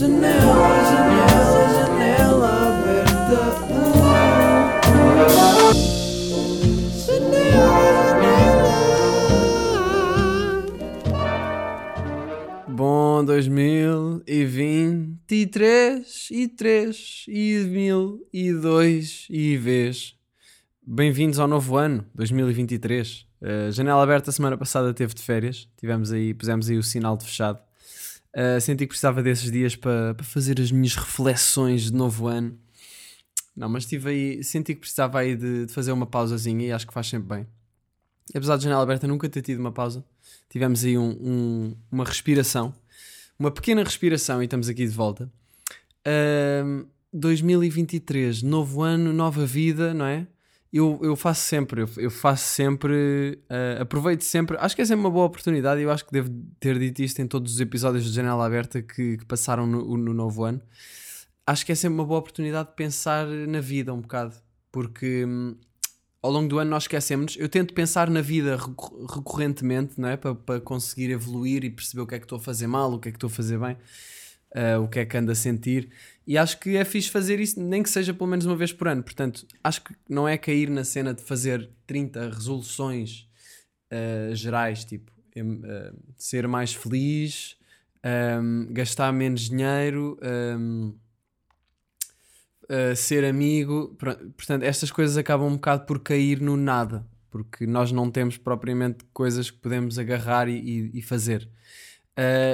Janela, janela, janela aberta. Janela. Bom 2023 e 3 e mil e 2 e vez. Bem-vindos ao novo ano, 2023. Uh, janela aberta, semana passada teve de férias. Tivemos aí, pusemos aí o sinal de fechado. Uh, senti que precisava desses dias para pa fazer as minhas reflexões de novo ano. Não, mas tive aí, senti que precisava aí de, de, fazer uma pausazinha e acho que faz sempre bem. Apesar de janela aberta nunca ter tido uma pausa, tivemos aí um, um, uma respiração, uma pequena respiração e estamos aqui de volta. Uh, 2023, novo ano, nova vida, não é? Eu, eu faço sempre, eu, faço sempre, uh, aproveito sempre, acho que é sempre uma boa oportunidade eu acho que devo ter dito isto em todos os episódios de Janela Aberta que, que passaram no, no, novo ano. Acho que é sempre uma boa oportunidade de pensar na vida um bocado, porque hum, ao longo do ano nós esquecemos. Eu tento pensar na vida recorrentemente, não é? Para, para conseguir evoluir e perceber o que é que estou a fazer mal, o que é que estou a fazer bem, uh, o que é que ando a sentir. E acho que é fixe fazer isso, nem que seja pelo menos uma vez por ano. Portanto, acho que não é cair na cena de fazer 30 resoluções uh, gerais, tipo uh, ser mais feliz, um, gastar menos dinheiro, um, uh, ser amigo. Portanto, estas coisas acabam um bocado por cair no nada, porque nós não temos propriamente coisas que podemos agarrar e, e, e fazer.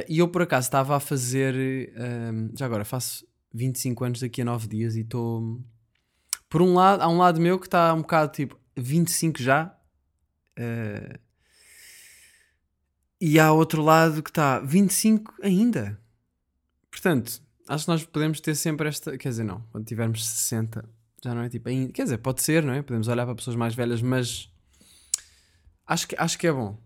E eu, por acaso, estava a fazer. já agora, faço 25 anos daqui a 9 dias e estou. Por um lado, há um lado meu que está um bocado tipo 25 já. Uh... E há outro lado que está 25 ainda. Portanto, acho que nós podemos ter sempre esta. Quer dizer, não, quando tivermos 60, já não é tipo ainda. Quer dizer, pode ser, não é? Podemos olhar para pessoas mais velhas, mas acho que, acho que é bom.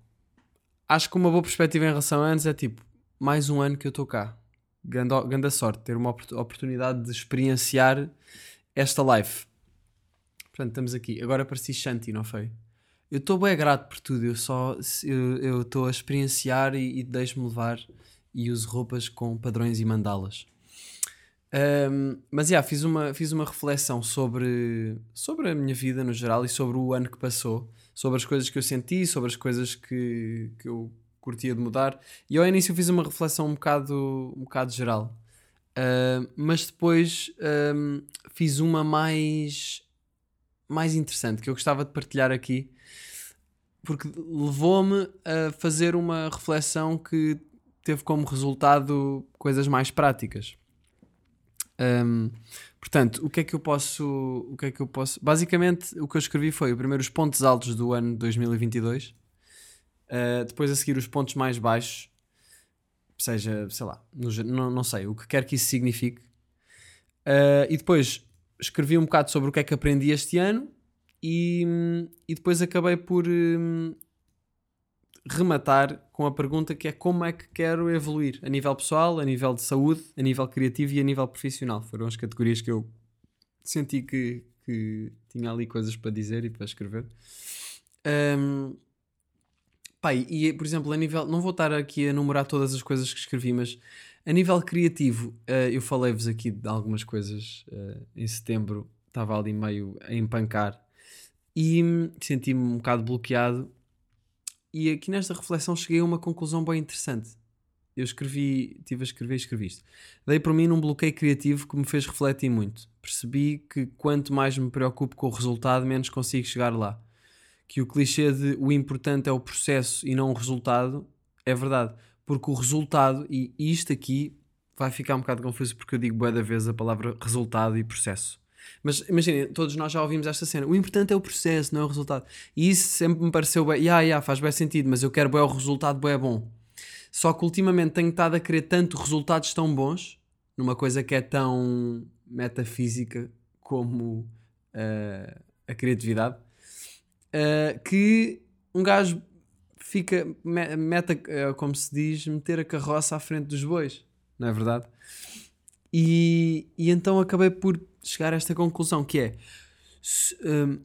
Acho que uma boa perspectiva em relação a anos é tipo, mais um ano que eu estou cá grande, grande sorte ter uma oportunidade de experienciar esta live. Portanto, estamos aqui. Agora pareci Shanti, não foi? Eu estou bem grato por tudo. Eu só eu estou a experienciar e, e deixo-me levar e uso roupas com padrões e mandalas. Um, mas já, yeah, fiz, uma, fiz uma reflexão sobre, sobre a minha vida no geral e sobre o ano que passou, sobre as coisas que eu senti, sobre as coisas que, que eu curtia de mudar. E ao início fiz uma reflexão um bocado, um bocado geral. Uh, mas depois um, fiz uma mais, mais interessante que eu gostava de partilhar aqui porque levou-me a fazer uma reflexão que teve como resultado coisas mais práticas. Um, portanto, o que é que eu posso, o que é que eu posso? Basicamente, o que eu escrevi foi primeiro os pontos altos do ano 2022 Uh, depois a seguir os pontos mais baixos, seja, sei lá, no, não, não sei, o que quer que isso signifique. Uh, e depois escrevi um bocado sobre o que é que aprendi este ano e, e depois acabei por um, rematar com a pergunta que é como é que quero evoluir a nível pessoal, a nível de saúde, a nível criativo e a nível profissional. Foram as categorias que eu senti que, que tinha ali coisas para dizer e para escrever. Um, Pai, e por exemplo, a nível. Não vou estar aqui a enumerar todas as coisas que escrevi, mas a nível criativo, uh, eu falei-vos aqui de algumas coisas uh, em setembro, estava ali meio a empancar e senti-me um bocado bloqueado. E aqui nesta reflexão cheguei a uma conclusão bem interessante. Eu escrevi, estive a escrever e escrevi isto. Dei por mim num bloqueio criativo que me fez refletir muito. Percebi que quanto mais me preocupo com o resultado, menos consigo chegar lá que o clichê de o importante é o processo e não o resultado é verdade. Porque o resultado, e isto aqui vai ficar um bocado confuso porque eu digo boa da vez a palavra resultado e processo. Mas imaginem, todos nós já ouvimos esta cena. O importante é o processo, não é o resultado. E isso sempre me pareceu bem. Yeah, yeah, faz bem sentido, mas eu quero bem o resultado, bem é bom. Só que ultimamente tenho estado a querer tanto resultados tão bons numa coisa que é tão metafísica como uh, a criatividade uh, que um gajo fica, meta, uh, como se diz, meter a carroça à frente dos bois, não é verdade? E, e então acabei por chegar a esta conclusão que é se, um,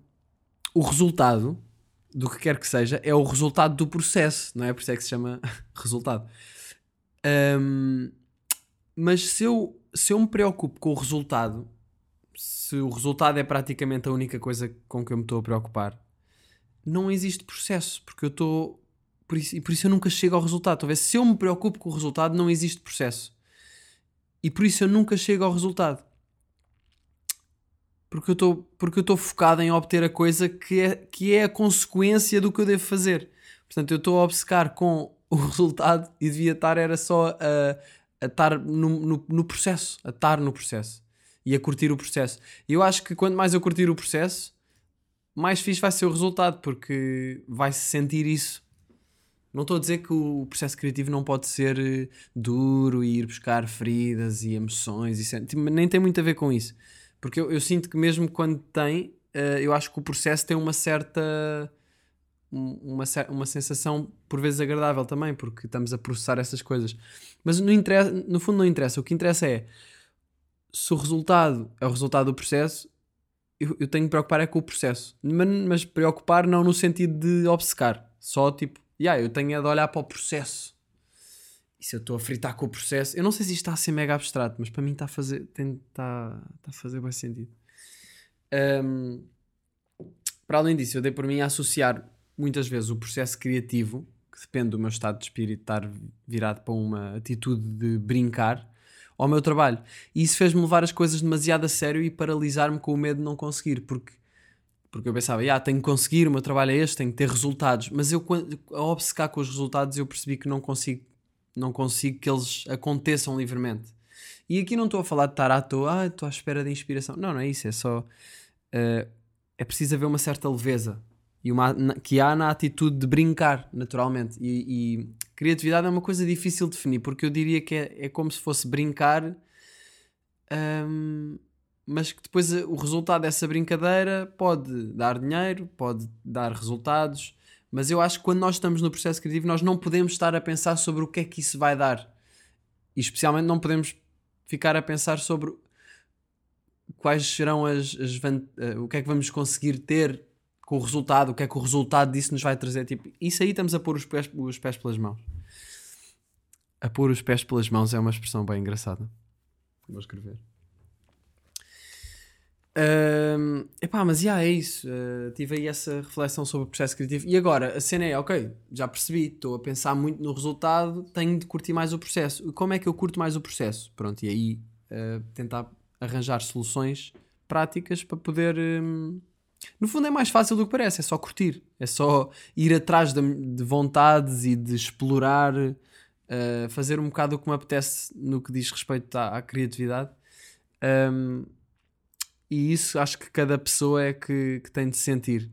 o resultado do que quer que seja é o resultado do processo, não é? Por isso é que se chama resultado. Um, Mas se eu, se eu me preocupo com o resultado, se o resultado é praticamente a única coisa com que eu me estou a preocupar, não existe processo, porque eu estou. Por isso, e por isso eu nunca chego ao resultado. Talvez se eu me preocupo com o resultado, não existe processo. E por isso eu nunca chego ao resultado. Porque eu estou porque eu estou focado em obter a coisa que é, que é a consequência do que eu devo fazer. Portanto, eu estou a obcecar com o resultado e devia estar era só a, estar no, no, no processo, a estar no processo e a curtir o processo. E eu acho que quanto mais eu curtir o processo, mais fixe vai ser o resultado, porque vai-se sentir isso. Não estou a dizer que o processo criativo não pode ser eh, duro e ir buscar feridas e emoções, e tipo, nem tem muito a ver com isso. Porque eu, eu sinto que mesmo quando tem, uh, eu acho que o processo tem uma certa uma, uma sensação por vezes agradável também, porque estamos a processar essas coisas. Mas no, interessa, no fundo não interessa. O que interessa é se o resultado é o resultado do processo, eu, eu tenho que preocupar é com o processo. Mas, mas, preocupar não no sentido de obcecar. Só tipo, yeah, eu tenho é de olhar para o processo. E se eu estou a fritar com o processo, eu não sei se isto está a ser mega abstrato, mas para mim está a fazer, tem, está, está a fazer bem sentido. Um, para além disso, eu dei por mim a associar muitas vezes o processo criativo, que depende do meu estado de espírito estar virado para uma atitude de brincar, ao meu trabalho. E isso fez-me levar as coisas demasiado a sério e paralisar-me com o medo de não conseguir, porque, porque eu pensava, ah, tenho que conseguir, o meu trabalho é este, tenho que ter resultados. Mas eu, ao obcecar com os resultados, eu percebi que não consigo, não consigo que eles aconteçam livremente. E aqui não estou a falar de estar à toa, ah, estou à espera de inspiração. Não, não é isso, é só. Uh, é preciso haver uma certa leveza e uma, que há na atitude de brincar, naturalmente. E, e, criatividade é uma coisa difícil de definir, porque eu diria que é, é como se fosse brincar, um, mas que depois o resultado dessa brincadeira pode dar dinheiro, pode dar resultados. Mas eu acho que quando nós estamos no processo criativo, nós não podemos estar a pensar sobre o que é que isso vai dar. E especialmente não podemos ficar a pensar sobre quais serão as, as uh, o que é que vamos conseguir ter com o resultado, o que é que o resultado disso nos vai trazer. Tipo, isso aí estamos a pôr os pés, os pés pelas mãos. A pôr os pés pelas mãos é uma expressão bem engraçada. Vou escrever. Uh, epá, mas já é isso. Uh, tive aí essa reflexão sobre o processo criativo. E agora, a cena é, ok, já percebi, estou a pensar muito no resultado, tenho de curtir mais o processo. Como é que eu curto mais o processo? Pronto, e aí uh, tentar arranjar soluções práticas para poder. Um, no fundo é mais fácil do que parece, é só curtir, é só ir atrás de, de vontades e de explorar, uh, fazer um bocado o que me apetece no que diz respeito à, à criatividade. Um, e isso acho que cada pessoa é que, que tem de sentir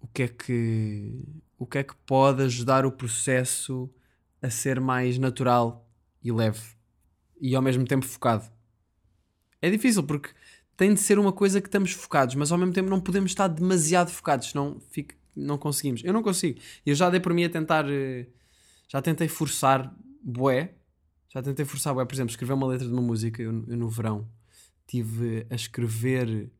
o que é que o que é que pode ajudar o processo a ser mais natural e leve e ao mesmo tempo focado. É difícil porque tem de ser uma coisa que estamos focados, mas ao mesmo tempo não podemos estar demasiado focados, senão fica, não conseguimos. Eu não consigo. Eu já dei por mim a tentar. Eh, já tentei forçar bué. Já tentei forçar. Por exemplo, escrever uma letra de uma música. Eu, eu no verão tive a escrever.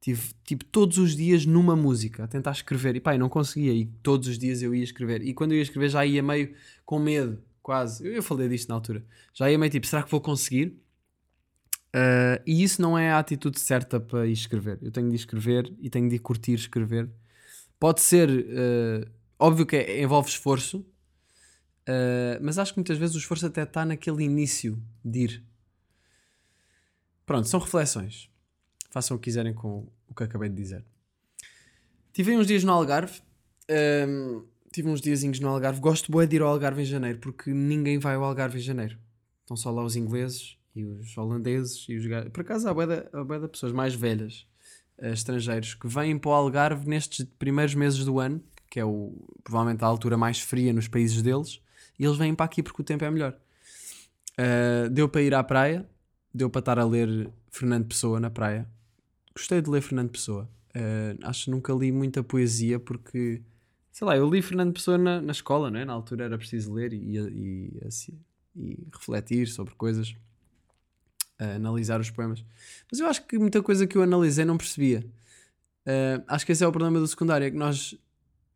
Tive tipo todos os dias numa música a tentar escrever. E pá, eu não conseguia. E todos os dias eu ia escrever. E quando eu ia escrever já ia meio com medo, quase. Eu, eu falei disto na altura. Já ia meio tipo, será que vou conseguir? Uh, e isso não é a atitude certa para ir escrever. Eu tenho de escrever e tenho de curtir escrever. Pode ser, uh, óbvio que é, envolve esforço, uh, mas acho que muitas vezes o esforço até está naquele início de ir. Pronto, são reflexões. Façam o que quiserem com o que acabei de dizer. Tive uns dias no Algarve. Um, tive uns diazinhos no Algarve. Gosto bem de ir ao Algarve em janeiro porque ninguém vai ao Algarve em janeiro. Estão só lá os ingleses e os holandeses e os Por acaso há bué de pessoas mais velhas, uh, estrangeiros, que vêm para o Algarve nestes primeiros meses do ano, que é o, provavelmente a altura mais fria nos países deles, e eles vêm para aqui porque o tempo é melhor. Uh, deu para ir à praia, deu para estar a ler Fernando Pessoa na praia. Gostei de ler Fernando Pessoa. Uh, acho que nunca li muita poesia porque, sei lá, eu li Fernando Pessoa na, na escola, não é? Na altura era preciso ler e, e, assim, e refletir sobre coisas a analisar os poemas. Mas eu acho que muita coisa que eu analisei não percebia. Uh, acho que esse é o problema do secundário, é que nós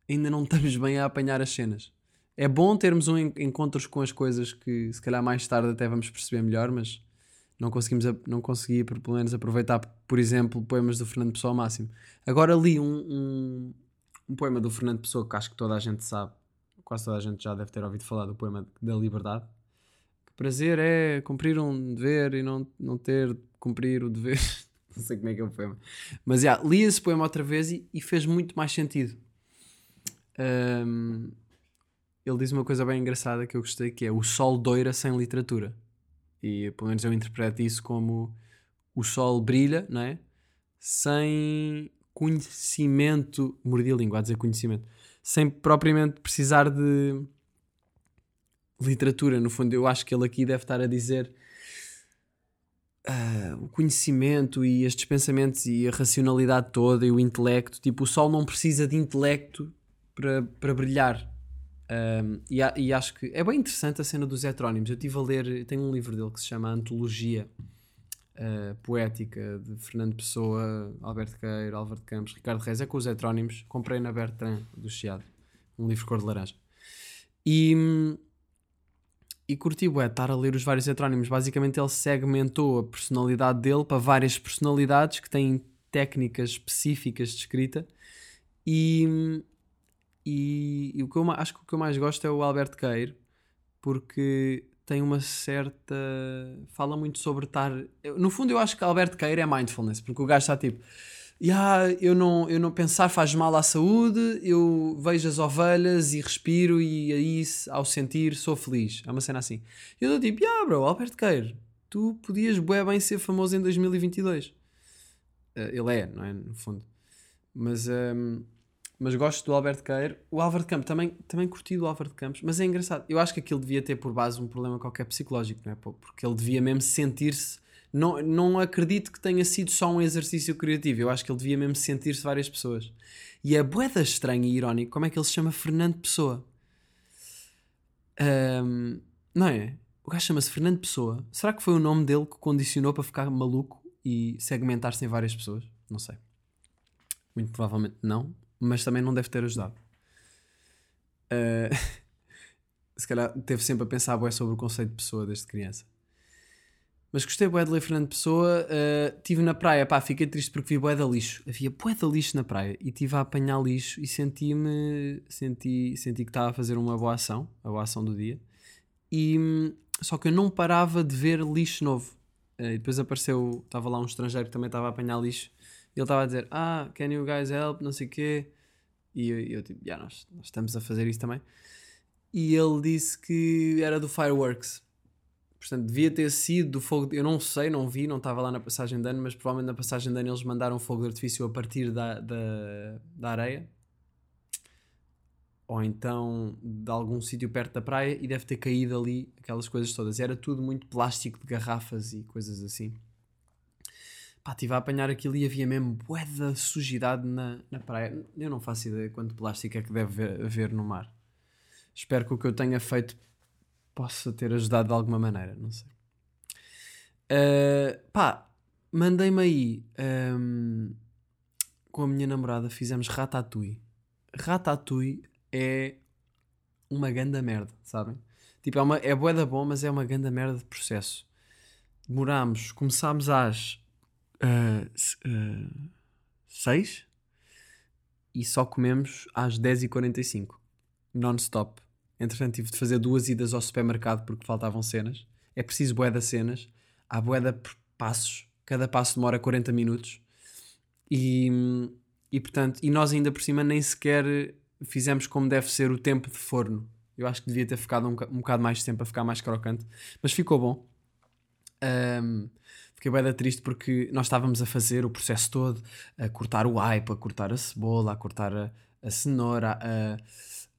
ainda não estamos bem a apanhar as cenas. É bom termos um en- encontros com as coisas que se calhar mais tarde até vamos perceber melhor, mas não conseguimos não consegui por- pelo menos aproveitar, por exemplo, poemas do Fernando Pessoa ao máximo. Agora li um, um, um poema do Fernando Pessoa que acho que toda a gente sabe, quase toda a gente já deve ter ouvido falar do poema da liberdade. Que prazer é cumprir um dever e não, não ter de cumprir o dever. não sei como é que é o poema. Mas já, li esse poema outra vez e, e fez muito mais sentido. Ahm, ele diz uma coisa bem engraçada que eu gostei, que é o sol doira sem literatura. E pelo menos eu interpreto isso como o sol brilha, não é? Sem conhecimento, mordi a língua a dizer conhecimento, sem propriamente precisar de literatura. No fundo, eu acho que ele aqui deve estar a dizer ah, o conhecimento e estes pensamentos e a racionalidade toda e o intelecto. Tipo, o sol não precisa de intelecto para, para brilhar. Um, e, a- e acho que é bem interessante a cena dos heterónimos. Eu estive a ler, tenho um livro dele que se chama Antologia uh, Poética de Fernando Pessoa, Alberto Queiro, Álvaro de Campos, Ricardo Reis. É com os heterónimos. Comprei na Bertrand do Chiado, um livro cor de laranja. E, e curti bué, estar a ler os vários heterónimos. Basicamente, ele segmentou a personalidade dele para várias personalidades que têm técnicas específicas de escrita. E, e, e o que eu acho que o que eu mais gosto é o Alberto Queiro, porque tem uma certa. fala muito sobre estar. No fundo, eu acho que Alberto Queiro é mindfulness, porque o gajo está tipo. "Ya, eu não, eu não pensar faz mal à saúde, eu vejo as ovelhas e respiro e aí se- ao sentir sou feliz. É uma cena assim. E eu dou tipo, yeah bro, Alberto Queiro, tu podias bué bem ser famoso em 2022. Eh, ele é, não é? No fundo. Mas, ehm, mas gosto do Alberto Queiro. O Álvaro de Campos, também, também curti do Álvaro de Campos, mas é engraçado. Eu acho que aquilo devia ter por base um problema qualquer psicológico, não é? Porque ele devia mesmo sentir-se. Não, não acredito que tenha sido só um exercício criativo. Eu acho que ele devia mesmo sentir-se várias pessoas. E é boeda estranho e irónico como é que ele se chama Fernando Pessoa. Ahm, não é? O gajo chama-se Fernando Pessoa. Será que foi o nome dele que condicionou para ficar maluco e segmentar-se em várias pessoas? Não sei. Muito provavelmente não, mas também não deve ter ajudado. Ah, se calhar teve sempre a pensar bué sobre o conceito de pessoa desde criança. Mas gostei bué de ler Fernando Pessoa. ah, Estive na praia, pá, fiquei triste porque vi bué de lixo. Havia bué de lixo na praia e estive a apanhar lixo e senti-me, senti, senti que estava a fazer uma boa ação, a boa ação do dia. E, só que eu não parava de ver lixo novo. Eh, e depois apareceu, estava lá um estrangeiro que também estava a apanhar lixo. Ele estava a dizer, ah, can you guys help, não sei o quê. E eu, eu tipo, yeah, nós, nós estamos a fazer isso também. E ele disse que era do Fireworks. Portanto, devia ter sido do fogo. Eu não sei, não vi, não estava lá na passagem de ano, mas provavelmente na passagem de ano eles mandaram fogo de artifício a partir da, da, da areia. Ou então de algum sítio perto da praia e deve ter caído ali aquelas coisas todas. Era tudo muito plástico de garrafas e coisas assim. Pá, estive a apanhar aquilo e havia mesmo bué de sujidade na, na praia. Eu não faço ideia quanto plástico é que deve haver no mar. Espero que o que eu tenha feito possa ter ajudado de alguma maneira, não sei. Uh, pá, mandei-me aí um, com a minha namorada, fizemos ratatouille. Ratatouille é uma ganda merda, sabem? Tipo, é, uma, é bué da bom, mas é uma ganda merda de processo. Demorámos, começámos às uh, uh, 6 e só comemos às 10h45, non-stop. Entretanto, tive de fazer duas idas ao supermercado porque faltavam cenas. É preciso bué de cenas. Há bué de passos. Cada passo demora 40 minutos. E, e, portanto, e nós ainda por cima nem sequer fizemos como deve ser o tempo de forno. Eu acho que devia ter ficado um, um bocado mais de tempo a ficar mais crocante. Mas ficou bom. Ahm, fiquei bem triste porque nós estávamos a fazer o processo todo, a cortar o aipo, a cortar a cebola, a cortar a, a cenoura, a,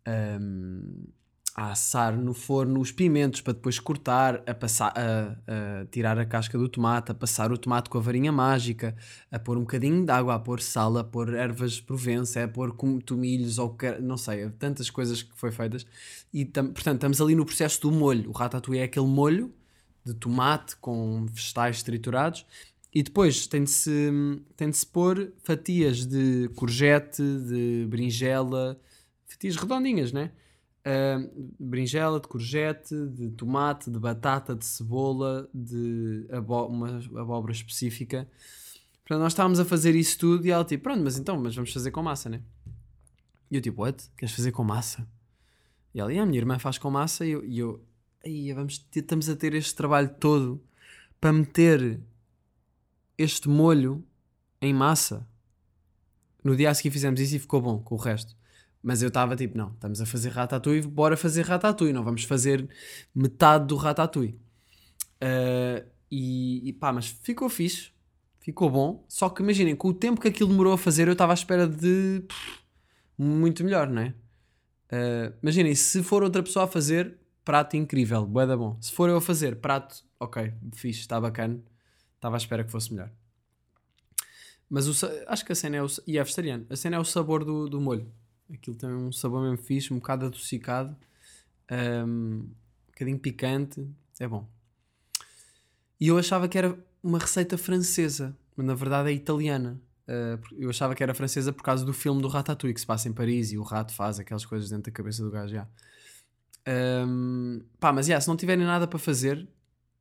ahm, a assar no forno os pimentos para depois cortar, a, passar, a, a tirar a casca do tomate, a passar o tomate com a varinha mágica, a pôr um bocadinho de água, a pôr sal, a pôr ervas provença, a pôr tomilhos ou não sei, tantas coisas que foi feitas. E portanto, estamos ali no processo do molho. O ratatouille é aquele molho de tomate com vegetais triturados e depois tem de se, tem de se pôr fatias de courgette, de berinjela, fatias redondinhas, né? Uh, berinjela, de courgette, de tomate, de batata, de cebola, de abó uma abóbora específica. Portanto, nós estávamos a fazer isso tudo e ela tipo, pronto, mas então, mas vamos fazer com massa, né? E eu tipo, what? Queres fazer com massa? E ela, e a minha irmã faz com massa e eu, e eu aí vamos ter, estamos a ter este trabalho todo para meter este molho em massa. No dia a seguir fizemos isso e ficou bom com o resto. Mas eu estava tipo, não, estamos a fazer ratatouille, bora fazer ratatouille, não vamos fazer metade do ratatouille. Uh, e, e pá, mas ficou fixe, ficou bom. Só que imaginem, com o tempo que aquilo demorou a fazer, eu estava à espera de pff, muito melhor, não é? Uh, imaginem, se for outra pessoa a fazer, prato incrível, bué da bom. Se for eu a fazer, prato, ok, fixe, está bacana, estava à espera que fosse melhor. Mas o, acho que a cena é o. E é vegetariano. A cena é o sabor do, do molho. Aquilo tem um sabor mesmo fixe, um bocado adocicado, um, um bocadinho picante. É bom. E eu achava que era uma receita francesa, mas na verdade é italiana. Uh, eu achava que era francesa por causa do filme do Ratatouille que se passa em Paris e o rato faz aquelas coisas dentro da cabeça do gajo. Um, pá, mas yeah, se não tiverem nada para fazer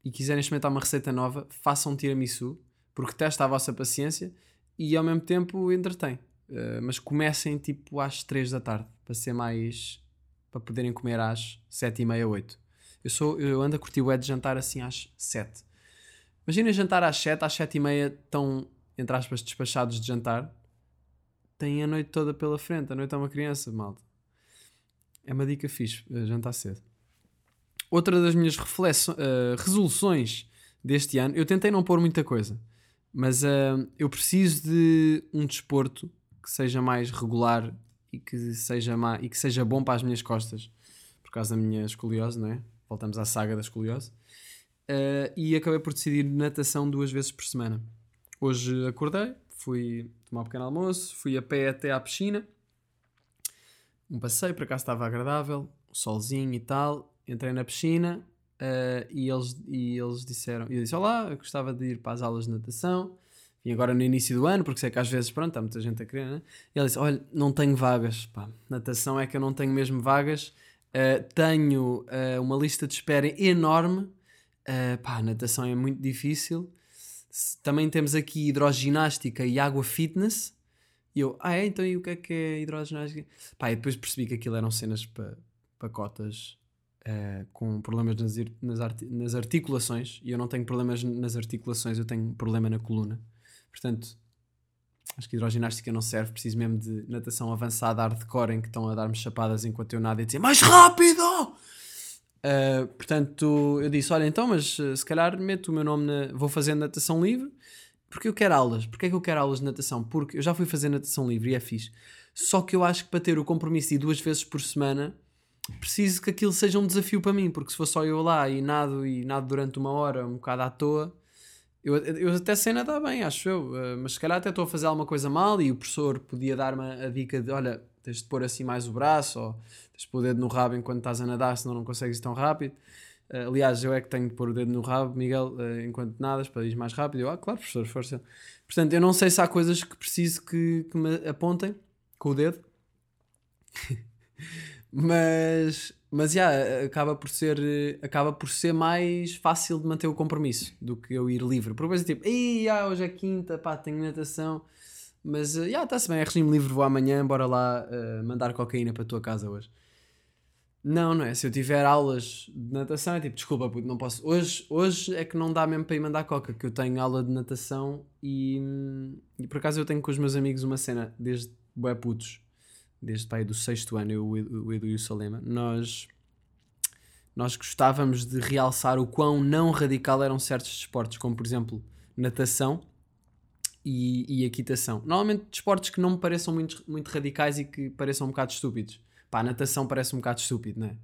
e quiserem experimentar uma receita nova, façam tiramisu, porque testa a vossa paciência e ao mesmo tempo entretém. Uh, mas comecem tipo às 3 da tarde para ser mais para poderem comer às 7 e meia, 8. Eu, sou, eu ando a curtir o é de jantar assim às 7. Imagina jantar às 7, às 7 e meia estão, entre aspas, despachados de jantar. Têm a noite toda pela frente. A noite é uma criança, malta. É uma dica fixe, eh, jantar cedo. Outra das minhas uh, resoluções deste ano, eu tentei não pôr muita coisa, mas uh, eu preciso de um desporto que seja mais regular e que seja, má, e que seja bom para as minhas costas, por causa da minha escoliose, não é? Voltamos à saga da escoliose. Uh, e acabei por decidir natação duas vezes por semana. Hoje acordei, fui tomar um pequeno almoço, fui a pé até à piscina. Um passeio, por acaso estava agradável, solzinho e tal. Entrei na piscina uh, e, eles, e eles disseram: Eu disse, Olá, eu gostava de ir para as aulas de natação. Vim agora no início do ano, porque sei que às vezes, pronto, há muita gente a querer, né? E ele disse: Olha, não tenho vagas, pá. Natação é que eu não tenho mesmo vagas. Uh, tenho uh, uma lista de espera enorme. Uh, pá, natação é muito difícil. Também temos aqui hidroginástica e água fitness. E eu, ah é? Então e o que é que é hidroginástica? Pá, e depois percebi que aquilo eram cenas para pa cotas uh, com problemas nas, nas, nas articulações. E eu não tenho problemas nas articulações, eu tenho problema na coluna. Portanto, acho que hidroginástica não serve, preciso mesmo de natação avançada, hardcore, em que estão a dar-me chapadas enquanto eu nado e dizer mais rápido! Uh, portanto, eu disse: Olha, então, mas uh, se calhar meto o meu nome na. Vou fazer natação livre, porque eu quero aulas. Porquê é que eu quero aulas de natação? Porque eu já fui fazer natação livre e é fixe. Só que eu acho que para ter o compromisso de duas vezes por semana, preciso que aquilo seja um desafio para mim, porque se for só eu lá e nado e nado durante uma hora, um bocado à toa, eu, eu até sei nadar bem, acho eu, uh, mas se calhar até estou a fazer alguma coisa mal e o professor podia dar-me a dica de: olha, tens de pôr assim mais o braço, ou tens de pôr o dedo no rabo enquanto estás a nadar, senão não consegues tão rápido. Uh, aliás, eu é que tenho de pôr o dedo no rabo, Miguel, uh, enquanto nadas, para ir mais rápido. Eu, ah, claro, professor, força. Portanto, eu não sei se há coisas que preciso que, que me apontem com o dedo. mas mas já yeah, acaba por ser acaba por ser mais fácil de manter o compromisso do que eu ir livre. Por vezes tipo, ei, yeah, hoje é quinta, pá, tenho natação, mas já uh, yeah, está-se bem, é regime livre, vou amanhã, bora lá uh, mandar cocaína para a tua casa hoje. Não, não é. Se eu tiver aulas de natação, é tipo, desculpa, puto, não posso. Hoje, hoje é que não dá mesmo para ir mandar coca, que eu tenho aula de natação e, e por acaso eu tenho com os meus amigos uma cena desde bué putos desde pai do sexto ano, eu, o Edu e o Salema, nós, nós gostávamos de realçar o quão não radical eram certos desportos, como por exemplo natação e, e equitação. Normalmente desportos que não me pareçam muito, muito radicais e que pareçam um bocado estúpidos. Pá, natação parece um bocado estúpido, não é?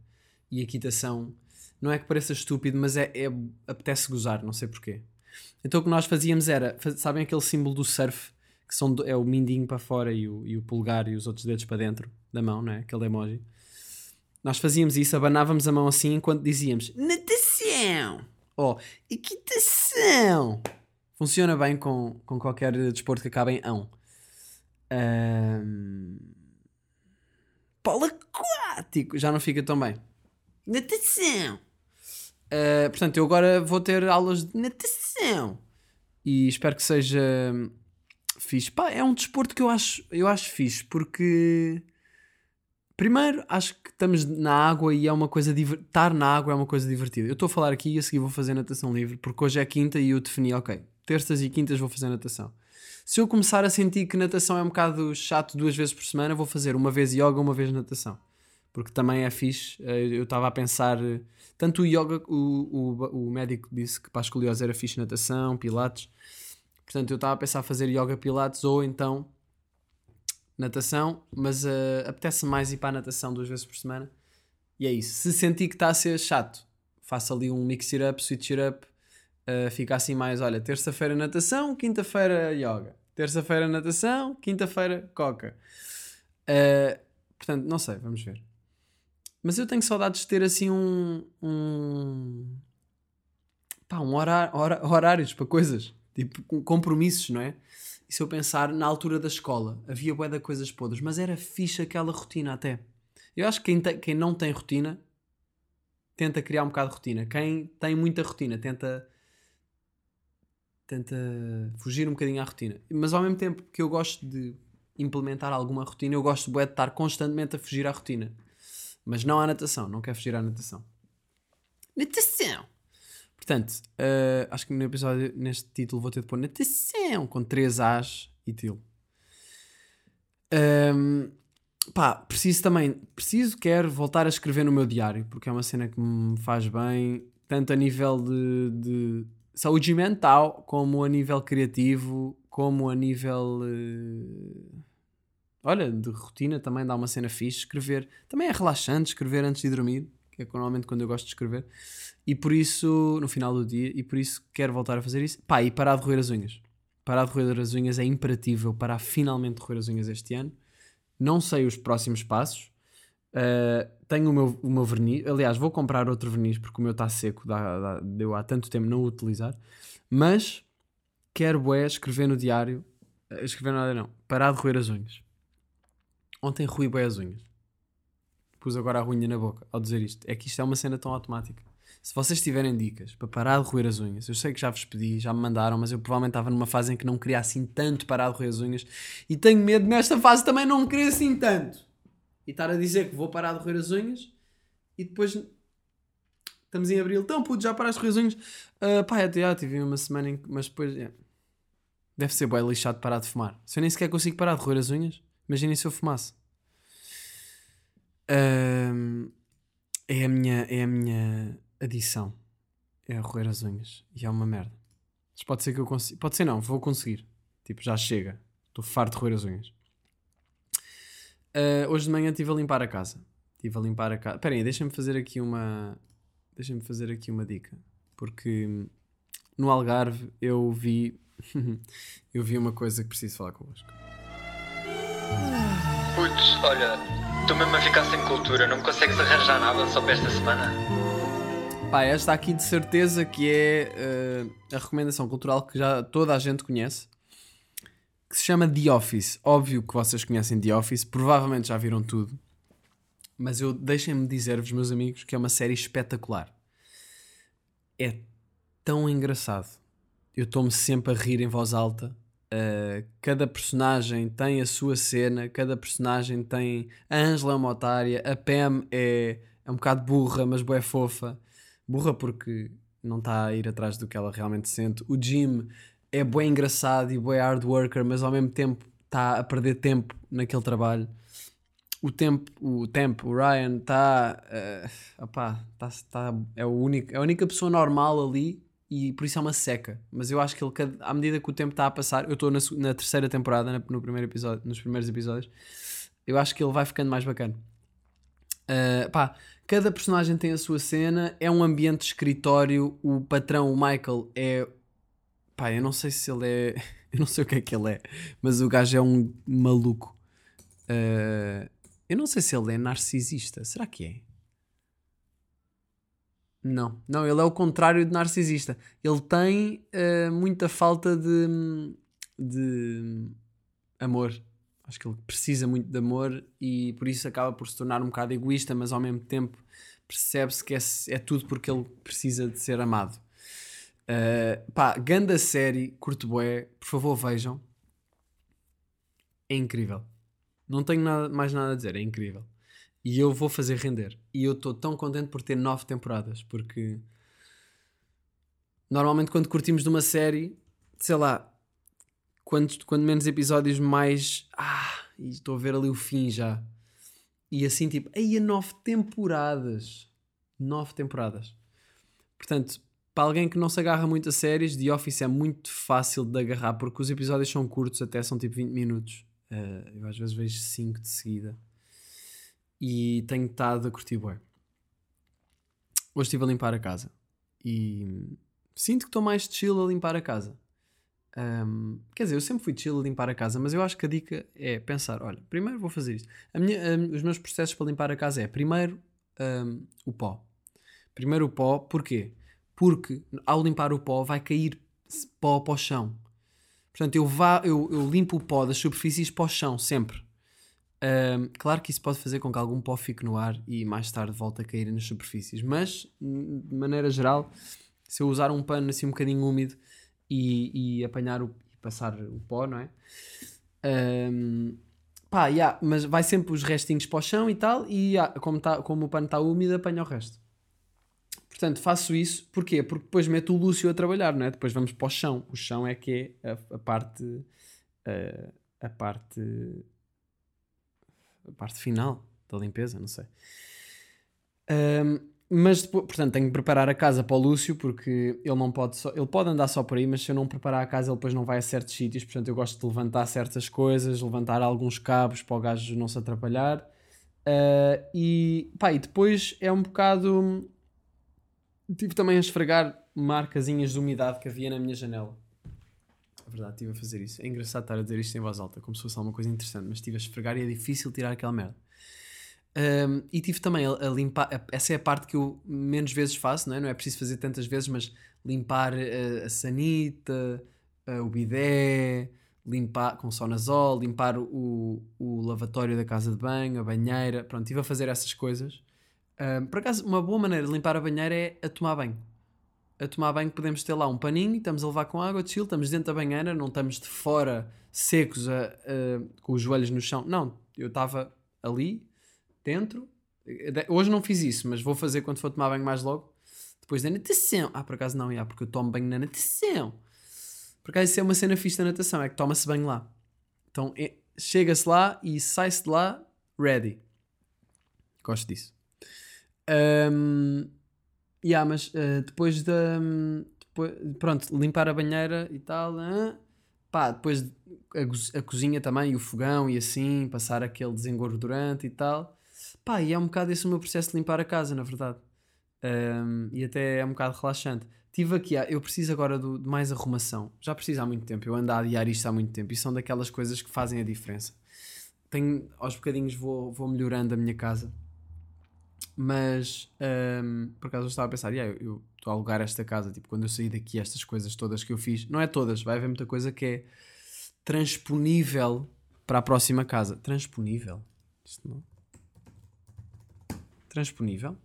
E equitação não é que pareça estúpido, mas é, é apetece gozar, não sei porquê. Então o que nós fazíamos era, sabem aquele símbolo do surf que são, é o mindinho para fora e o, e o polegar e os outros dedos para dentro da mão, não é? Aquele emoji. Nós fazíamos isso, abanávamos a mão assim enquanto dizíamos natação ou equitação. Funciona bem com, com qualquer desporto que acabe em ão. Um... Polo aquático já não fica tão bem. Natação! Uh, portanto, eu agora vou ter aulas de natação e espero que seja fixe. Pá, é um desporto que eu acho, eu acho fixe porque primeiro acho que estamos na água e é uma coisa estar na água é uma coisa divertida. Eu estou a falar aqui e a seguir vou fazer natação livre porque hoje é quinta e eu defini, ok, terças e quintas vou fazer natação. Se eu começar a sentir que natação é um bocado chato duas vezes por semana, vou fazer uma vez yoga, uma vez natação. Porque também é fixe. Eh, eu estava a pensar. Eh, tanto o yoga, o, o, o médico disse que para a escoliose era fixe natação, pilates. Portanto, eu estava a pensar fazer yoga, pilates ou então natação, mas uh, apetece mais ir para a natação duas vezes por semana. E é isso. Se sentir que está a ser chato, faça ali um mix it up, switch it up, uh, fica assim mais, olha, terça-feira natação, quinta-feira yoga. Terça-feira natação, quinta-feira coca. Uh, portanto, não sei, vamos ver. Mas eu tenho saudades de ter assim um. um pá, um horário, horários para coisas. Tipo, compromissos, não é? E se eu pensar na altura da escola, havia bué de coisas podres, mas era fixe aquela rotina até. Eu acho que quem, te, quem não tem rotina tenta criar um bocado de rotina. Quem tem muita rotina tenta tenta fugir um bocadinho à rotina. Mas ao mesmo tempo que eu gosto de implementar alguma rotina, eu gosto de estar constantemente a fugir à rotina. Mas não à natação, não quero fugir à natação. Natação! Portanto, uh, acho que no episódio, neste título, vou ter de pôr natação com 3 As e til. Um, pá, preciso também, preciso, quero voltar a escrever no meu diário, porque é uma cena que me faz bem, tanto a nível de, de saúde mental, como a nível criativo, como a nível. Uh, olha, de rotina também dá uma cena fixe. Escrever também é relaxante, escrever antes de dormir, que é normalmente quando eu gosto de escrever. E por isso, no final do dia, e por isso quero voltar a fazer isso. Pá, e parar de roer as unhas. Parar de roer as unhas é imperativo parar finalmente de roer as unhas este ano. Não sei os próximos passos. Uh, tenho o meu, o meu verniz. Aliás, vou comprar outro verniz porque o meu está seco. Dá, dá, deu há tanto tempo não o utilizar. Mas quero é escrever no diário. Uh, escrever nada não. Parar de roer as unhas. Ontem ruí bem as unhas. Pus agora a unha na boca ao dizer isto. É que isto é uma cena tão automática. Se vocês tiverem dicas para parar de roer as unhas, eu sei que já vos pedi, já me mandaram, mas eu provavelmente estava numa fase em que não queria assim tanto parar de roer as unhas e tenho medo nesta fase também não querer assim tanto. E estar a dizer que vou parar de roer as unhas e depois estamos em abril, então puto, já paraste de roer as unhas? Uh, pá, até já tive uma semana em que, mas depois é. deve ser bem lixado parar de fumar. Se eu nem sequer consigo parar de roer as unhas, imaginem se eu fumasse. Uh, é a minha, é a minha adição é roer as unhas. E é uma merda. Mas pode ser que eu consiga. Pode ser não, vou conseguir. Tipo, já chega. Estou farto de roer as unhas. Uh, hoje de manhã estive a limpar a casa. Estive a limpar a casa. Espera aí, deixa-me fazer aqui uma. Deixa-me fazer aqui uma dica. Porque no Algarve eu vi. eu vi uma coisa que preciso falar convosco. Putz, olha, estou mesmo a ficar sem cultura. Não me consegues arranjar nada só para esta semana? Pá, esta aqui de certeza que é uh, a recomendação cultural que já toda a gente conhece, que se chama The Office. Óbvio que vocês conhecem The Office, provavelmente já viram tudo, mas eu deixem-me dizer-vos, meus amigos, que é uma série espetacular. É tão engraçado. Eu estou-me sempre a rir em voz alta. Uh, cada personagem tem a sua cena, cada personagem tem. A Angela é uma otária, a Pam é, é um bocado burra, mas boa fofa burra porque não está a ir atrás do que ela realmente sente. O Jim é bem engraçado e bem hard worker, mas ao mesmo tempo está a perder tempo naquele trabalho. O tempo, o tempo, o Ryan está, uh, opá, tá, tá, é, o único, é a única pessoa normal ali e por isso é uma seca. Mas eu acho que ele, à medida que o tempo está a passar, eu estou na, na, terceira temporada, no primeiro episódio, nos primeiros episódios, eu acho que ele vai ficando mais bacana. Uh, pá, Cada personagem tem a sua cena, é um ambiente de escritório. O patrão, o Michael, é. Pá, eu não sei se ele é. Eu não sei o que é que ele é, mas o gajo é um maluco. Uh, eu não sei se ele é narcisista. Será que é? Não, não, ele é o contrário de narcisista. Ele tem uh, muita falta de, de amor. Acho que ele precisa muito de amor e por isso acaba por se tornar um bocado egoísta, mas ao mesmo tempo percebe-se que é, é, tudo porque ele precisa de ser amado. Uh, pá, ganda série, curto bué, por favor vejam. É incrível. Não tenho nada, mais nada a dizer, é incrível. E eu vou fazer render. E eu estou tão contente por ter nove temporadas, porque normalmente quando curtimos de uma série, sei lá, quando, quando menos episódios, mais. Ah, estou a ver ali o fim já. E assim, tipo, aí a nove temporadas. Nove temporadas. Portanto, para alguém que não se agarra muito a séries, The Office é muito fácil de agarrar porque os episódios são curtos, até são tipo 20 minutos. Uh, eu às vezes vejo 5 de seguida. E tenho estado a curtir bem. Hoje estive a limpar a casa. E sinto que estou mais chill a limpar a casa. Um, quer dizer, eu sempre fui chill a limpar a casa, mas eu acho que a dica é pensar: olha, primeiro vou fazer isto. Minha, um, os meus processos para limpar a casa é primeiro um, o pó. Primeiro o pó, porquê? Porque ao limpar o pó vai cair pó para o chão. Portanto, eu, vá, eu, eu limpo o pó das superfícies para o chão, sempre. claro que isso pode fazer com que algum pó fique no ar e mais tarde volte a cair nas superfícies, mas de maneira geral, se eu usar um pano assim um bocadinho úmido e, e apanhar o, e passar o pó, não é? Um, pá, yeah, mas vai sempre os restinhos para o chão e tal, e yeah, como, tá, como o pano está úmido, apanha o resto. Portanto, faço isso, porquê? Porque depois meto o Lúcio a trabalhar, não é? Depois vamos para o chão. O chão é que é a, a parte. A, a, parte. A parte final da limpeza, não sei. Um, mas depois, portanto, tenho que preparar a casa para o Lúcio porque ele não pode só, ele pode andar só por aí, mas se eu não preparar a casa, ele depois não vai a certos sítios. Portanto, eu gosto de levantar certas coisas, levantar alguns cabos para o gajo não se atrapalhar. Uh, e pá, e depois é um bocado. Tive também a esfregar marcazinhas de umidade que havia na minha janela. É verdade, estive a fazer isso. É engraçado estar a dizer isto em voz alta, como se fosse alguma coisa interessante, mas estive a esfregar e é difícil tirar aquela merda. Um, e tive também a, a, limpar, essa é a parte que eu menos vezes faço, não é? Não é preciso fazer tantas vezes, mas limpar a, a sanita, a, o bidé, limpar com sonazol, limpar o, o lavatório da casa de banho, a banheira. Pronto, estive a fazer essas coisas. Um, por acaso, uma boa maneira de limpar a banheira é a tomar banho. A tomar banho podemos ter lá um paninho, estamos a levar com água de chill, estamos dentro da banheira, não estamos de fora secos a, a, com os joelhos no chão. Não, eu estava ali dentro. Hoje não fiz isso, mas vou fazer quando for tomar banho mais logo. Depois da natação. Ah, por acaso não, é porque eu tomo banho na natação. Por acaso isso é uma cena fixa da natação, é que toma-se banho lá. Então é, chega-se lá e sai-se de lá ready. Gosto disso. Um, yeah, mas uh, depois da. Um, depois, pronto, limpar a banheira e tal. Uh, pá, depois a, a, cozinha também, o fogão e assim, passar aquele desengordurante e tal. Pá, e é um bocado esse o meu processo de limpar a casa, na verdade. Um, e até é um bocado relaxante. Tive aqui, eu preciso agora do, de mais arrumação. Já preciso há muito tempo. Eu ando a adiar isto há muito tempo e são daquelas coisas que fazem a diferença. Tenho, aos bocadinhos vou, vou melhorando a minha casa. Mas, um, por acaso eu estava a pensar, yeah, eu estou a alugar esta casa, tipo, quando eu saí daqui, estas coisas todas que eu fiz, não é todas, vai haver muita coisa que é transponível para a próxima casa. Transponível? Isto não transponível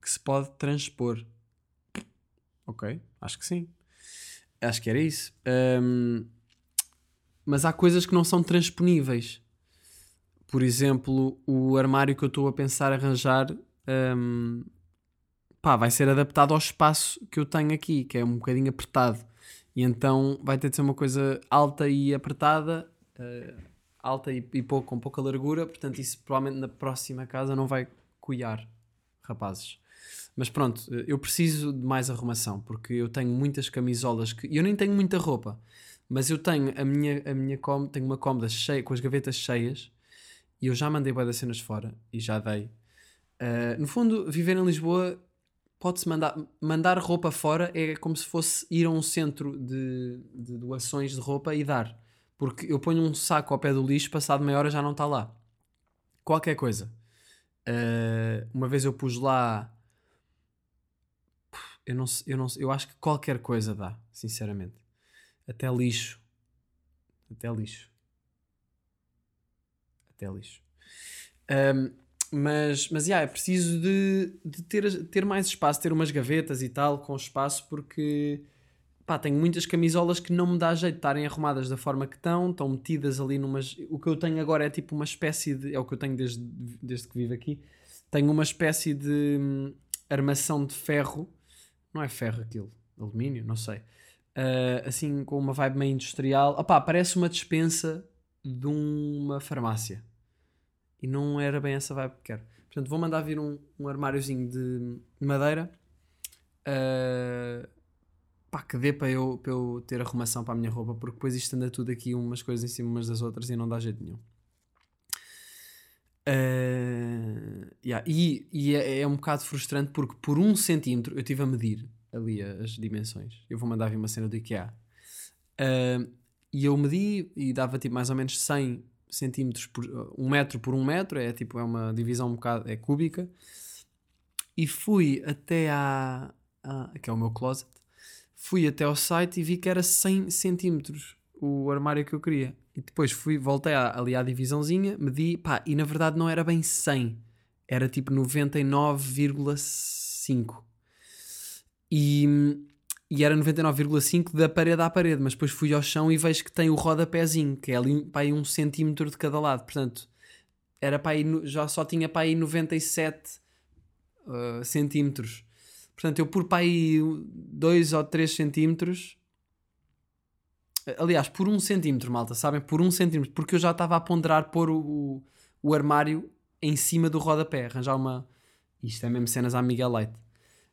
que se pode transpor. Ok, acho que sim. Acho que era isso. Um, mas há coisas que não são transponíveis. Por exemplo, o armário que eu estou a pensar arranjar um, pá, vai ser adaptado ao espaço que eu tenho aqui, que é um bocadinho apertado. E então vai ter de ser uma coisa alta e apertada. Uh, alta e, e pouco, com pouca largura, portanto, isso provavelmente na próxima casa não vai cuiar, rapazes. Mas pronto, eu preciso de mais arrumação, porque eu tenho muitas camisolas que. Eu nem tenho muita roupa, mas eu tenho a minha, a minha com, tenho uma cómoda cheia, com as gavetas cheias, e eu já mandei das cenas fora e já dei. Uh, no fundo, viver em Lisboa pode-se mandar, mandar roupa fora é como se fosse ir a um centro de, de doações de roupa e dar. Porque eu ponho um saco ao pé do lixo, passado meia hora já não está lá. Qualquer coisa. Uh, uma vez eu pus lá. Eu não, eu não eu acho que qualquer coisa dá, sinceramente. Até lixo. Até lixo. Até lixo. Um, mas, mas, yeah, é preciso de, de ter, ter mais espaço, ter umas gavetas e tal, com espaço, porque pá, tenho muitas camisolas que não me dá jeito de estarem arrumadas da forma que estão, estão metidas ali numas. O que eu tenho agora é tipo uma espécie de. É o que eu tenho desde, desde que vivo aqui. Tenho uma espécie de hum, armação de ferro. Não é ferro aquilo, alumínio, não sei. Uh, assim com uma vibe meio industrial. Opá, parece uma dispensa de uma farmácia. E não era bem essa vibe que quero. Portanto, vou mandar vir um, um armáriozinho de madeira. Uh, pá, que dê para eu, para eu ter arrumação para a minha roupa, porque depois isto anda tudo aqui umas coisas em cima umas das outras e não dá jeito nenhum. Uh, yeah. E, e é, é, um bocado frustrante porque por um centímetro eu estive a medir ali as dimensões. Eu vou mandar vir uma cena do IKEA. Uh, e eu medi e dava tipo mais ou menos 100 centímetros por um metro por um metro, é tipo é uma divisão um bocado é cúbica. E fui até à, à que é o meu closet fui até ao site e vi que era 100 centímetros o armário que eu queria. E depois fui, voltei ali à divisãozinha, medi, pá, e na verdade não era bem 100, era tipo 99,5. E, e era 99,5 da parede à parede, mas depois fui ao chão e vejo que tem o rodapézinho, que é ali pá, um centímetro de cada lado. Portanto, era para aí, já só tinha para aí 97 uh, centímetros. Portanto, eu por para aí 2 ou 3 centímetros. Aliás, por 1 um centímetro, malta, sabem? Por 1 um centímetro, porque eu já estava a ponderar pôr o, o, o, armário em cima do rodapé, arranjar uma. Isto é mesmo cenas à Miguel Leite.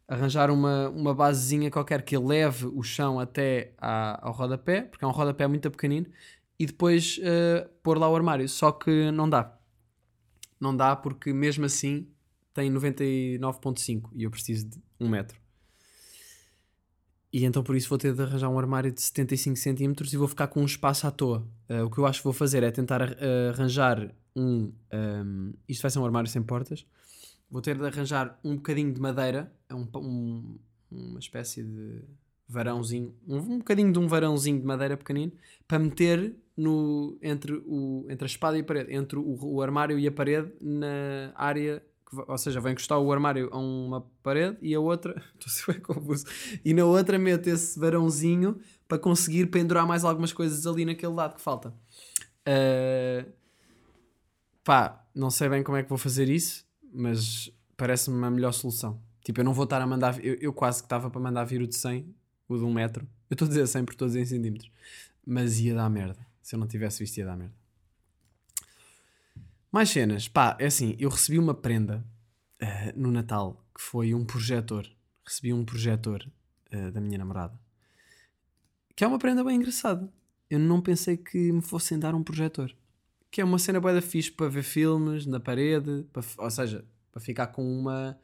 Arranjar uma, uma basezinha qualquer que leve o chão até à, ao rodapé, porque é um rodapé muito pequenino, e depois uh, pôr lá o armário. Só que não dá. Não dá porque mesmo assim tem 99.5 e eu preciso de 1 metro. E então por isso vou ter de arranjar um armário de 75 centímetros e vou ficar com um espaço à toa. Uh, o que eu acho que vou fazer é tentar uh, arranjar um, um, Isto vai ser um armário sem portas. Vou ter de arranjar um bocadinho de madeira, é um, um, uma espécie de varãozinho, um, um bocadinho de um varãozinho de madeira pequenino, para meter no, entre, o, entre a espada e a parede, entre o, o armário e a parede, na área ou seja, vai encostar o armário a uma parede e a outra, estou a confuso, e na outra meto esse varãozinho para conseguir pendurar mais algumas coisas ali naquele lado que falta. Uh, pá, não sei bem como é que vou fazer isso, mas parece-me a melhor solução. Tipo, eu não vou estar a mandar, eu, eu quase que estava para mandar vir o de 100, o de 1 metro. Eu estou a dizer 100 por todos em centímetros, mas ia dar merda. Se eu não tivesse visto, ia dar merda. Mais cenas. Pá, é assim, eu recebi uma prenda uh, no Natal que foi um projetor. Recebi um projetor uh, da minha namorada. Que é uma prenda bem engraçada. Eu não pensei que me fossem dar um projetor. Que é uma cena boa fixe para ver filmes na parede, para, ou seja, para ficar com uma.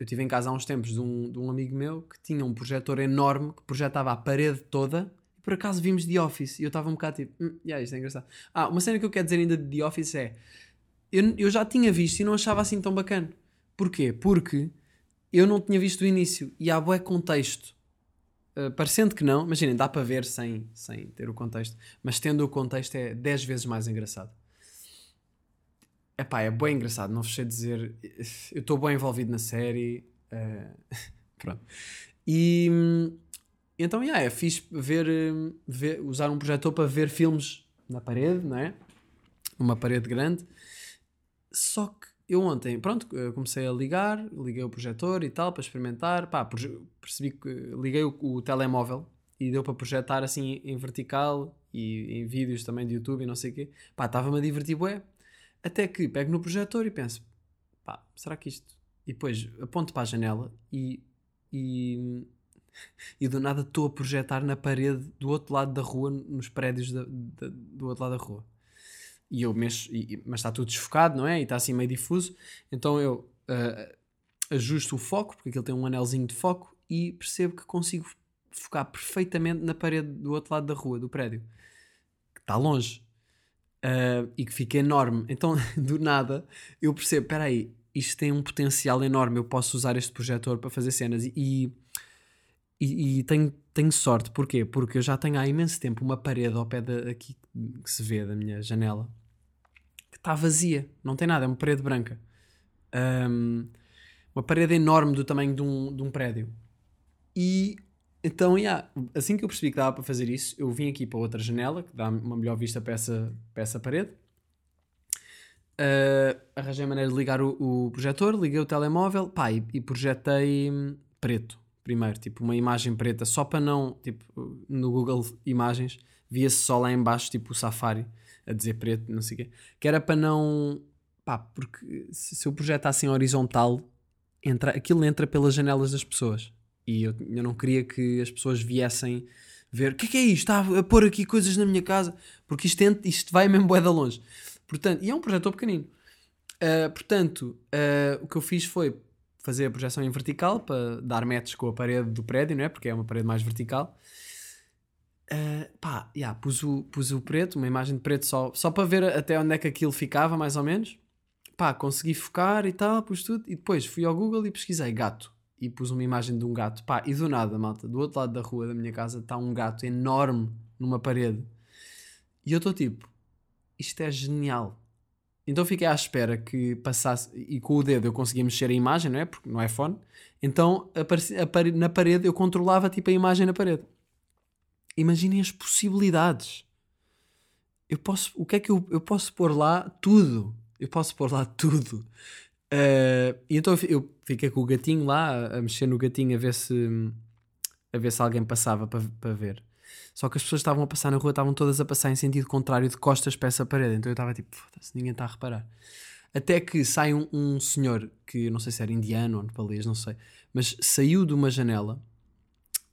Eu tive em casa há uns tempos de um, de um amigo meu que tinha um projetor enorme que projetava a parede toda e por acaso vimos The Office e eu estava um bocado tipo, hum, yeah, isto é engraçado. Ah, uma cena que eu quero dizer ainda de The Office é eu, eu já tinha visto e não achava assim tão bacana. Porquê? Porque eu não tinha visto o início e há bué contexto. Uh, parecendo que não, imaginem, dá para ver sem, sem ter o contexto, mas tendo o contexto é 10 vezes mais engraçado. Epá, é bem engraçado, não vos sei dizer. Eu estou bem envolvido na série. Uh, pronto. E então, yeah, é fixe ver, ver, usar um projetor para ver filmes na parede, não é? Uma parede grande. Só que eu ontem, pronto, comecei a ligar, liguei o projetor e tal para experimentar. Pá, percebi que liguei o, o telemóvel e deu para projetar assim em vertical e em vídeos também de YouTube e não sei o quê. Pá, estava-me a divertir, bué. Até que pego no projetor e penso, pá, será que isto... E depois aponto para a janela e... e e do nada estou a projetar na parede do outro lado da rua, nos prédios da, da, do outro lado da rua e eu mexo, e, mas está tudo desfocado, não é? E está assim meio difuso. Então eu uh, ajusto o foco, porque aquilo tem um anelzinho de foco, e percebo que consigo focar perfeitamente na parede do outro lado da rua, do prédio, que está longe uh, e que fica enorme. Então, do nada, eu percebo: espera aí, isto tem um potencial enorme, eu posso usar este projetor para fazer cenas. E, e, e tenho, tenho sorte, porquê? Porque eu já tenho há imenso tempo uma parede ao pé de, aqui que se vê da minha janela que está vazia, não tem nada, é uma parede branca. Um, uma parede enorme do tamanho de um, de um prédio. E então, yeah, assim que eu percebi que dava para fazer isso, eu vim aqui para outra janela que dá uma melhor vista para essa, para essa parede. Uh, arranjei a maneira de ligar o, o projetor, liguei o telemóvel pá, e, e projetei preto primeiro, tipo uma imagem preta, só para não, tipo, no Google Imagens via-se só lá embaixo, tipo o Safari, a dizer preto, não sei o quê, que era para não, pá, porque se eu projetasse em horizontal, entra, aquilo entra pelas janelas das pessoas, e eu, eu não queria que as pessoas viessem ver, o que é que é isto, está a pôr aqui coisas na minha casa, porque isto, entra, isto vai mesmo bué de longe, portanto, e é um projetor pequenino, uh, portanto, uh, o que eu fiz foi fazer a projeção em vertical para dar metros com a parede do prédio, não é? Porque é uma parede mais vertical. Uh, pá, yeah, pus, o, pus o preto, uma imagem de preto só, só para ver até onde é que aquilo ficava, mais ou menos. Pá, consegui focar e tal, pus tudo. E depois fui ao Google e pesquisei gato. E pus uma imagem de um gato. Pá, e do nada, malta, do outro lado da rua da minha casa está um gato enorme numa parede. E eu estou tipo, isto é genial. Então fiquei à espera que passasse, e com o dedo eu conseguia mexer a imagem, não é? Porque no iPhone. Então na parede eu controlava tipo a imagem na parede. Imaginem as possibilidades. Eu posso, o que é que eu, eu posso pôr lá? Tudo. Eu posso pôr lá tudo. Uh, e então eu fiquei com o gatinho lá, a mexer no gatinho a ver se, a ver se alguém passava para, para ver. Só que as pessoas estavam a passar na rua, estavam todas a passar em sentido contrário de costas para essa parede. Então eu estava tipo, foda-se, ninguém está a reparar. Até que sai um, um senhor, que não sei se era indiano ou nepalês, não sei, mas saiu de uma janela,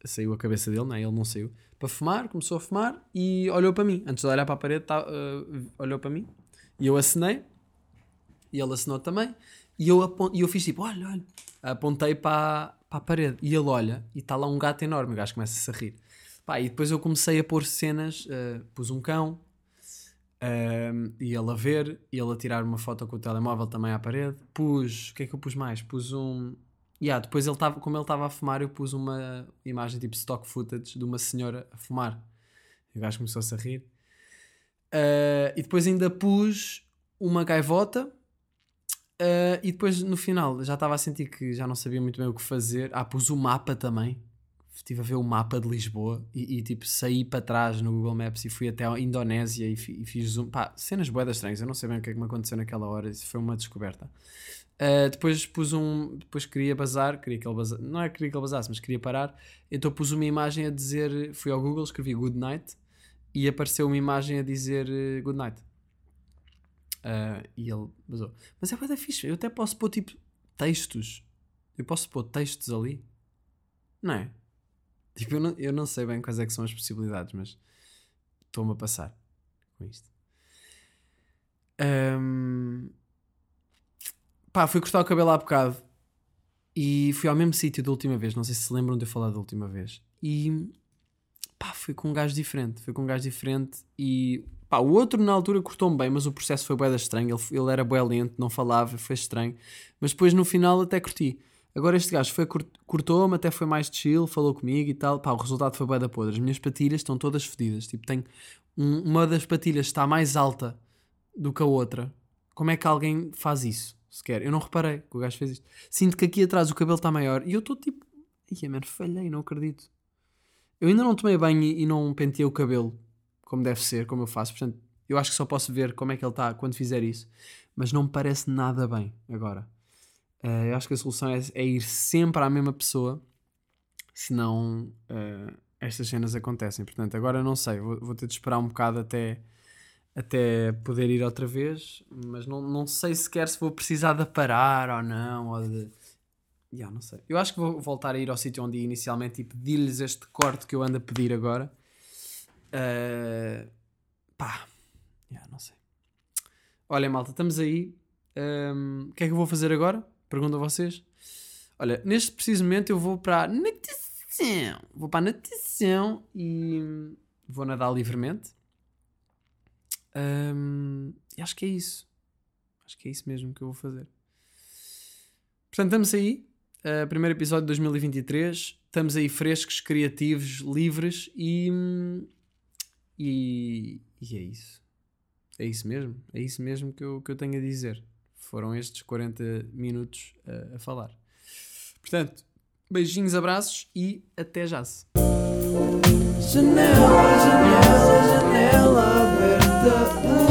saiu a cabeça dele, não é? ele não saiu, para fumar, começou a fumar e olhou para mim. Antes de olhar para a parede, tá, uh, olhou para mim e eu acenei e ele assinou também. E eu, e eu fiz tipo, olha, olha, apontei para, para a parede e ele olha e está lá um gato enorme. O gajo começa a rir. Pá, e depois eu comecei a pôr cenas, uh, pus um cão, uh, e ele a ver, e ele a tirar uma foto com o telemóvel também à parede. Pus, o que é que eu pus mais? Pus um. Yeah, depois ele tava, como ele estava a fumar, eu pus uma imagem tipo stock footage de uma senhora a fumar. E o gajo começou-se a rir. Uh, e depois ainda pus uma gaivota. Uh, e depois no final já estava a sentir que já não sabia muito bem o que fazer. Ah, pus o mapa também estive a ver o mapa de Lisboa e, e, tipo saí para trás no Google Maps e fui até a Indonésia e, e fiz zoom. Pá, cenas boedas estranhas, eu não sei bem o que é que me aconteceu naquela hora, isso foi uma descoberta. Uh, depois pus um. Depois queria bazar, queria que ele bazar, não é que queria que ele bazasse, mas queria parar. Então pus uma imagem a dizer. Fui ao Google, escrevi Good Night e apareceu uma imagem a dizer uh, Good Night. Uh, e ele. Mas é da fixe, eu até posso pôr tipo textos. Eu posso pôr textos ali, não é? Tipo, eu não, eu não sei bem quais é que são as possibilidades, mas estou-me a passar com isto. Um, pá, fui cortar o cabelo há bocado e fui ao mesmo sítio da última vez. Não sei se se lembram de eu falar da última vez. E pá, fui com um gajo diferente. Fui com um gajo diferente e pá, o outro na altura cortou-me bem, mas o processo foi bué estranho. Ele, ele era bué lento, não falava, foi estranho. Mas depois no final até curti. Agora este gajo foi, cortou-me, até foi mais chill, falou comigo e tal. Pá, o resultado foi bué da podre. As minhas patilhas estão todas fedidas. Tipo, tem um, uma das patilhas está mais alta do que a outra. Como é que alguém faz isso? Sequer. Eu não reparei que o gajo fez isto. Sinto que aqui atrás o cabelo está maior e eu estou tipo. Ia, mano, falhei, não acredito. Eu ainda não tomei banho e não penteei o cabelo como deve ser, como eu faço. Portanto, eu acho que só posso ver como é que ele está quando fizer isso. Mas não me parece nada bem agora. Uh, eu acho que a solução é, é, ir sempre à mesma pessoa, senão uh, estas cenas acontecem. Portanto, agora não sei, vou, vou, ter de esperar um bocado até, até poder ir outra vez, mas não, não sei sequer se vou precisar de parar ou não, ou de. Yeah, não sei. Eu acho que vou voltar a ir ao sítio onde inicialmente e pedir-lhes este corte que eu ando a pedir agora. Uh, pá, yeah, não sei. Olha, malta, estamos aí. Um, o que é que eu vou fazer agora? Pergunto a vocês. Olha, neste preciso momento eu vou para a natação. Vou para a natação e vou nadar livremente. Um, e acho que é isso. Acho que é isso mesmo que eu vou fazer. Portanto, estamos aí. Uh, primeiro episódio de 2023. Estamos aí frescos, criativos, livres e. E, e é isso. É isso mesmo. É isso mesmo que eu, que eu tenho a dizer. Foram estes 40 minutos a, a falar. Portanto, beijinhos, abraços e até já. -se. Janela, janela, janela aberta.